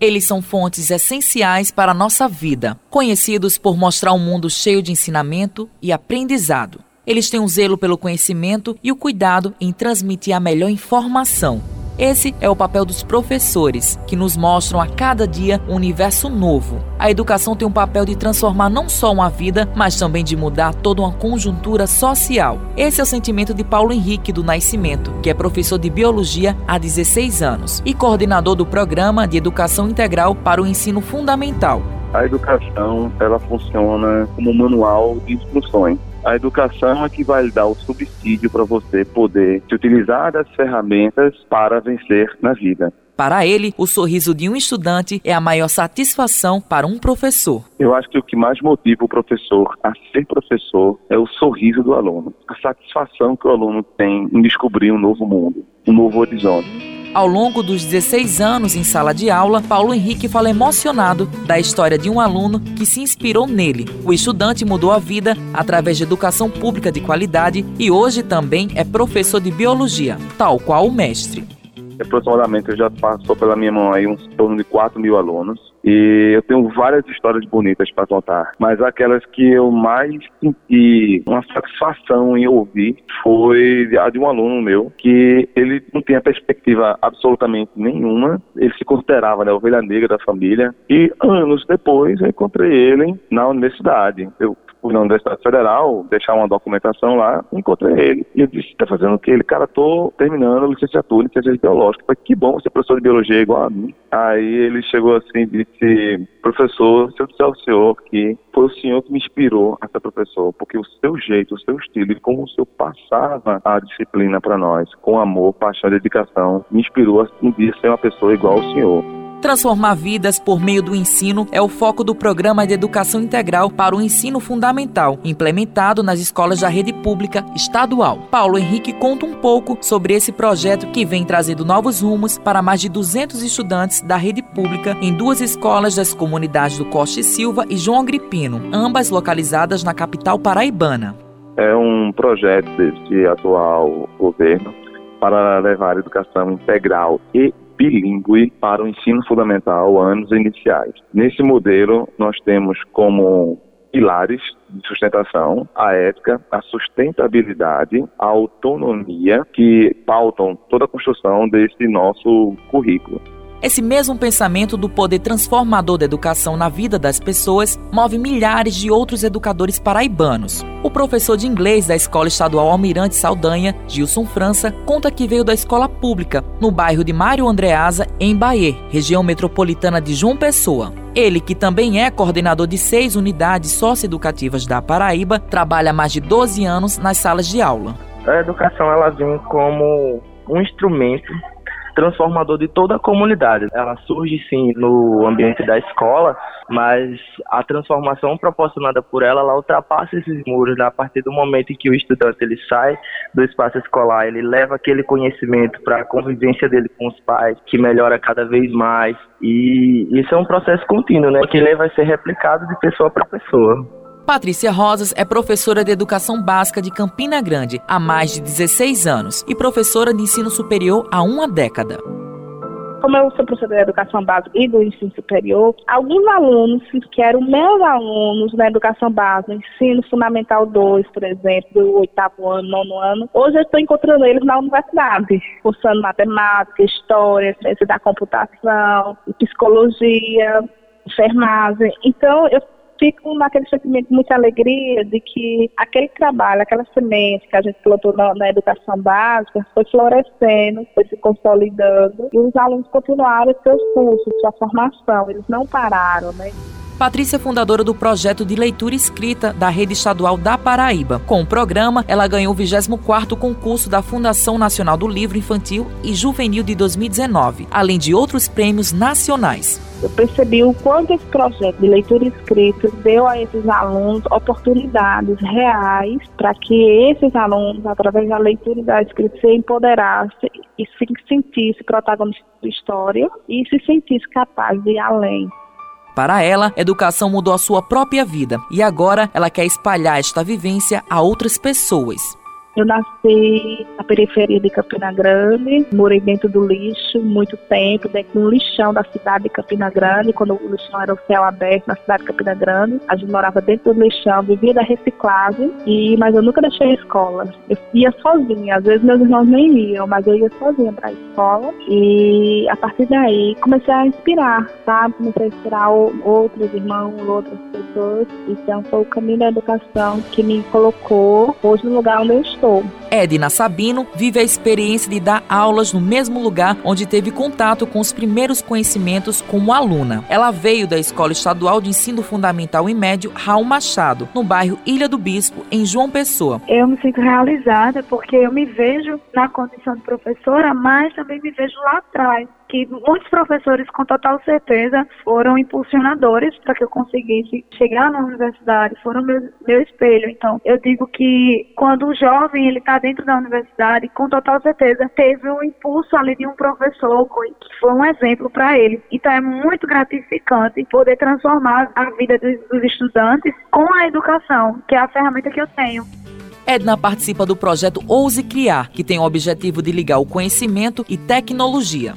Eles são fontes essenciais para a nossa vida, conhecidos por mostrar um mundo cheio de ensinamento e aprendizado. Eles têm um zelo pelo conhecimento e o cuidado em transmitir a melhor informação. Esse é o papel dos professores, que nos mostram a cada dia um universo novo. A educação tem um papel de transformar não só uma vida, mas também de mudar toda uma conjuntura social. Esse é o sentimento de Paulo Henrique do Nascimento, que é professor de biologia há 16 anos e coordenador do programa de educação integral para o ensino fundamental. A educação, ela funciona como um manual de instruções a educação é que vai dar o subsídio para você poder se utilizar das ferramentas para vencer na vida. Para ele, o sorriso de um estudante é a maior satisfação para um professor. Eu acho que o que mais motiva o professor a ser professor é o sorriso do aluno, a satisfação que o aluno tem em descobrir um novo mundo, um novo horizonte. Ao longo dos 16 anos em sala de aula, Paulo Henrique fala emocionado da história de um aluno que se inspirou nele. O estudante mudou a vida através de educação pública de qualidade e hoje também é professor de biologia, tal qual o mestre. Aproximadamente já passou pela minha mão aí uns torno de 4 mil alunos e eu tenho várias histórias bonitas para contar, mas aquelas que eu mais senti uma satisfação em ouvir foi a de um aluno meu que ele não tinha perspectiva absolutamente nenhuma, ele se considerava né, a ovelha negra da família e anos depois eu encontrei ele na universidade. Eu fui na Universidade Federal, deixar uma documentação lá, encontrei ele. E eu disse, tá fazendo o quê? Ele, cara, tô terminando a licenciatura em Ciências Biológicas. Falei, que bom ser professor de Biologia igual a mim. Aí ele chegou assim e disse, professor, se eu disser ao senhor que foi o senhor que me inspirou a ser professor, porque o seu jeito, o seu estilo e como o senhor passava a disciplina para nós, com amor, paixão e dedicação, me inspirou a um dia ser uma pessoa igual ao senhor. Transformar vidas por meio do ensino é o foco do Programa de Educação Integral para o Ensino Fundamental, implementado nas escolas da rede pública estadual. Paulo Henrique conta um pouco sobre esse projeto que vem trazendo novos rumos para mais de 200 estudantes da rede pública em duas escolas das comunidades do Costa e Silva e João Agripino, ambas localizadas na capital paraibana. É um projeto desse atual governo para levar educação integral e bilíngue para o ensino fundamental anos iniciais. Nesse modelo, nós temos como pilares de sustentação, a ética, a sustentabilidade, a autonomia, que pautam toda a construção desse nosso currículo. Esse mesmo pensamento do poder transformador da educação na vida das pessoas move milhares de outros educadores paraibanos. O professor de inglês da Escola Estadual Almirante Saldanha, Gilson França, conta que veio da escola pública, no bairro de Mário Andreasa, em Bahia, região metropolitana de João Pessoa. Ele, que também é coordenador de seis unidades socioeducativas da Paraíba, trabalha há mais de 12 anos nas salas de aula. A educação ela vem como um instrumento transformador de toda a comunidade. Ela surge sim no ambiente da escola, mas a transformação proporcionada por ela, ela ultrapassa esses muros né? a partir do momento em que o estudante ele sai do espaço escolar, ele leva aquele conhecimento para a convivência dele com os pais, que melhora cada vez mais. E isso é um processo contínuo, né? Que ele vai ser replicado de pessoa para pessoa. Patrícia Rosas é professora de Educação Básica de Campina Grande há mais de 16 anos e professora de ensino superior há uma década. Como eu sou professora de educação básica e do ensino superior, alguns alunos que eram meus alunos na educação básica, ensino fundamental 2, por exemplo, do oitavo ano, nono ano, hoje eu estou encontrando eles na universidade, cursando matemática, história, ciência da computação, psicologia, enfermagem. Então, eu fico naquele sentimento de muita alegria de que aquele trabalho, aquela semente que a gente plantou na, na, educação básica foi florescendo, foi se consolidando e os alunos continuaram seus cursos, sua formação, eles não pararam, né? Patrícia é fundadora do projeto de leitura escrita da Rede Estadual da Paraíba. Com o programa, ela ganhou o 24º concurso da Fundação Nacional do Livro Infantil e Juvenil de 2019, além de outros prêmios nacionais. Eu percebi o quanto esse projeto de leitura escrita deu a esses alunos oportunidades reais para que esses alunos, através da leitura e da escrita, se empoderassem e se sentissem protagonistas da história e se sentissem capazes de ir além. Para ela, educação mudou a sua própria vida e agora ela quer espalhar esta vivência a outras pessoas. Eu nasci na periferia de Campina Grande, morei dentro do lixo muito tempo, dentro do lixão da cidade de Campina Grande, quando o lixão era o céu aberto na cidade de Campina Grande. A gente morava dentro do lixão, vivia da reciclagem, e, mas eu nunca deixei a escola. Eu ia sozinha, às vezes meus irmãos nem iam, mas eu ia sozinha para a escola. E a partir daí comecei a inspirar, sabe? Comecei a inspirar outros irmãos, outras pessoas. Então foi o caminho da educação que me colocou hoje no lugar onde eu estou. Edna Sabino vive a experiência de dar aulas no mesmo lugar onde teve contato com os primeiros conhecimentos como aluna. Ela veio da Escola Estadual de Ensino Fundamental e Médio Raul Machado, no bairro Ilha do Bispo, em João Pessoa. Eu me sinto realizada porque eu me vejo na condição de professora, mas também me vejo lá atrás que muitos professores, com total certeza, foram impulsionadores para que eu conseguisse chegar na universidade, foram meu, meu espelho. Então, eu digo que quando o jovem ele está dentro da universidade, com total certeza, teve um impulso ali de um professor que foi um exemplo para ele. Então, é muito gratificante poder transformar a vida dos, dos estudantes com a educação, que é a ferramenta que eu tenho. Edna participa do projeto Ouse Criar, que tem o objetivo de ligar o conhecimento e tecnologia.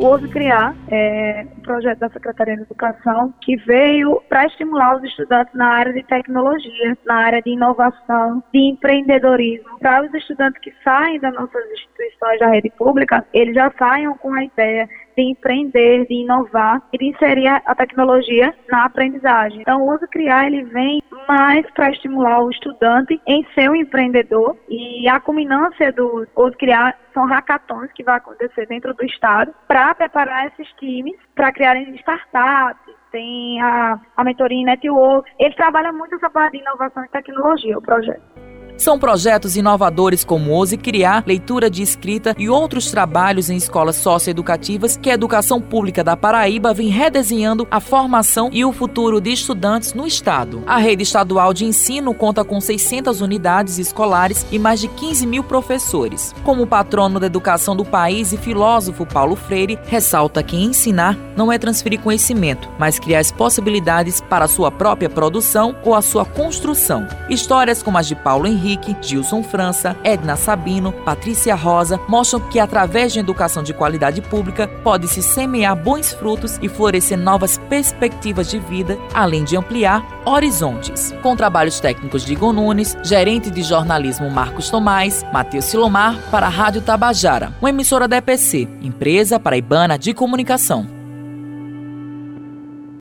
O Ouse Criar é um projeto da Secretaria de Educação que veio para estimular os estudantes na área de tecnologia, na área de inovação, de empreendedorismo. Para os estudantes que saem das nossas instituições da rede pública, eles já saiam com a ideia de empreender, de inovar e de inserir a tecnologia na aprendizagem. Então, o Uso Criar ele vem mais para estimular o estudante em ser um empreendedor e a culminância do Uso Criar são hackathons que vai acontecer dentro do estado para preparar esses times para criarem startups, tem a, a mentoria em networks. Ele trabalha muito essa parte de inovação e tecnologia, o projeto. São projetos inovadores como Ouse Criar, leitura de escrita e outros trabalhos em escolas socioeducativas que a Educação Pública da Paraíba vem redesenhando a formação e o futuro de estudantes no estado. A rede estadual de ensino conta com 600 unidades escolares e mais de 15 mil professores. Como patrono da educação do país e filósofo Paulo Freire, ressalta que ensinar não é transferir conhecimento, mas criar as possibilidades para a sua própria produção ou a sua construção. Histórias como as de Paulo Henrique Henrique, Gilson França, Edna Sabino, Patrícia Rosa mostram que através de educação de qualidade pública pode-se semear bons frutos e florescer novas perspectivas de vida, além de ampliar horizontes. Com trabalhos técnicos de Igor Nunes, gerente de jornalismo Marcos Tomás, Matheus Silomar para a Rádio Tabajara, uma emissora da EPC, empresa paraibana de comunicação.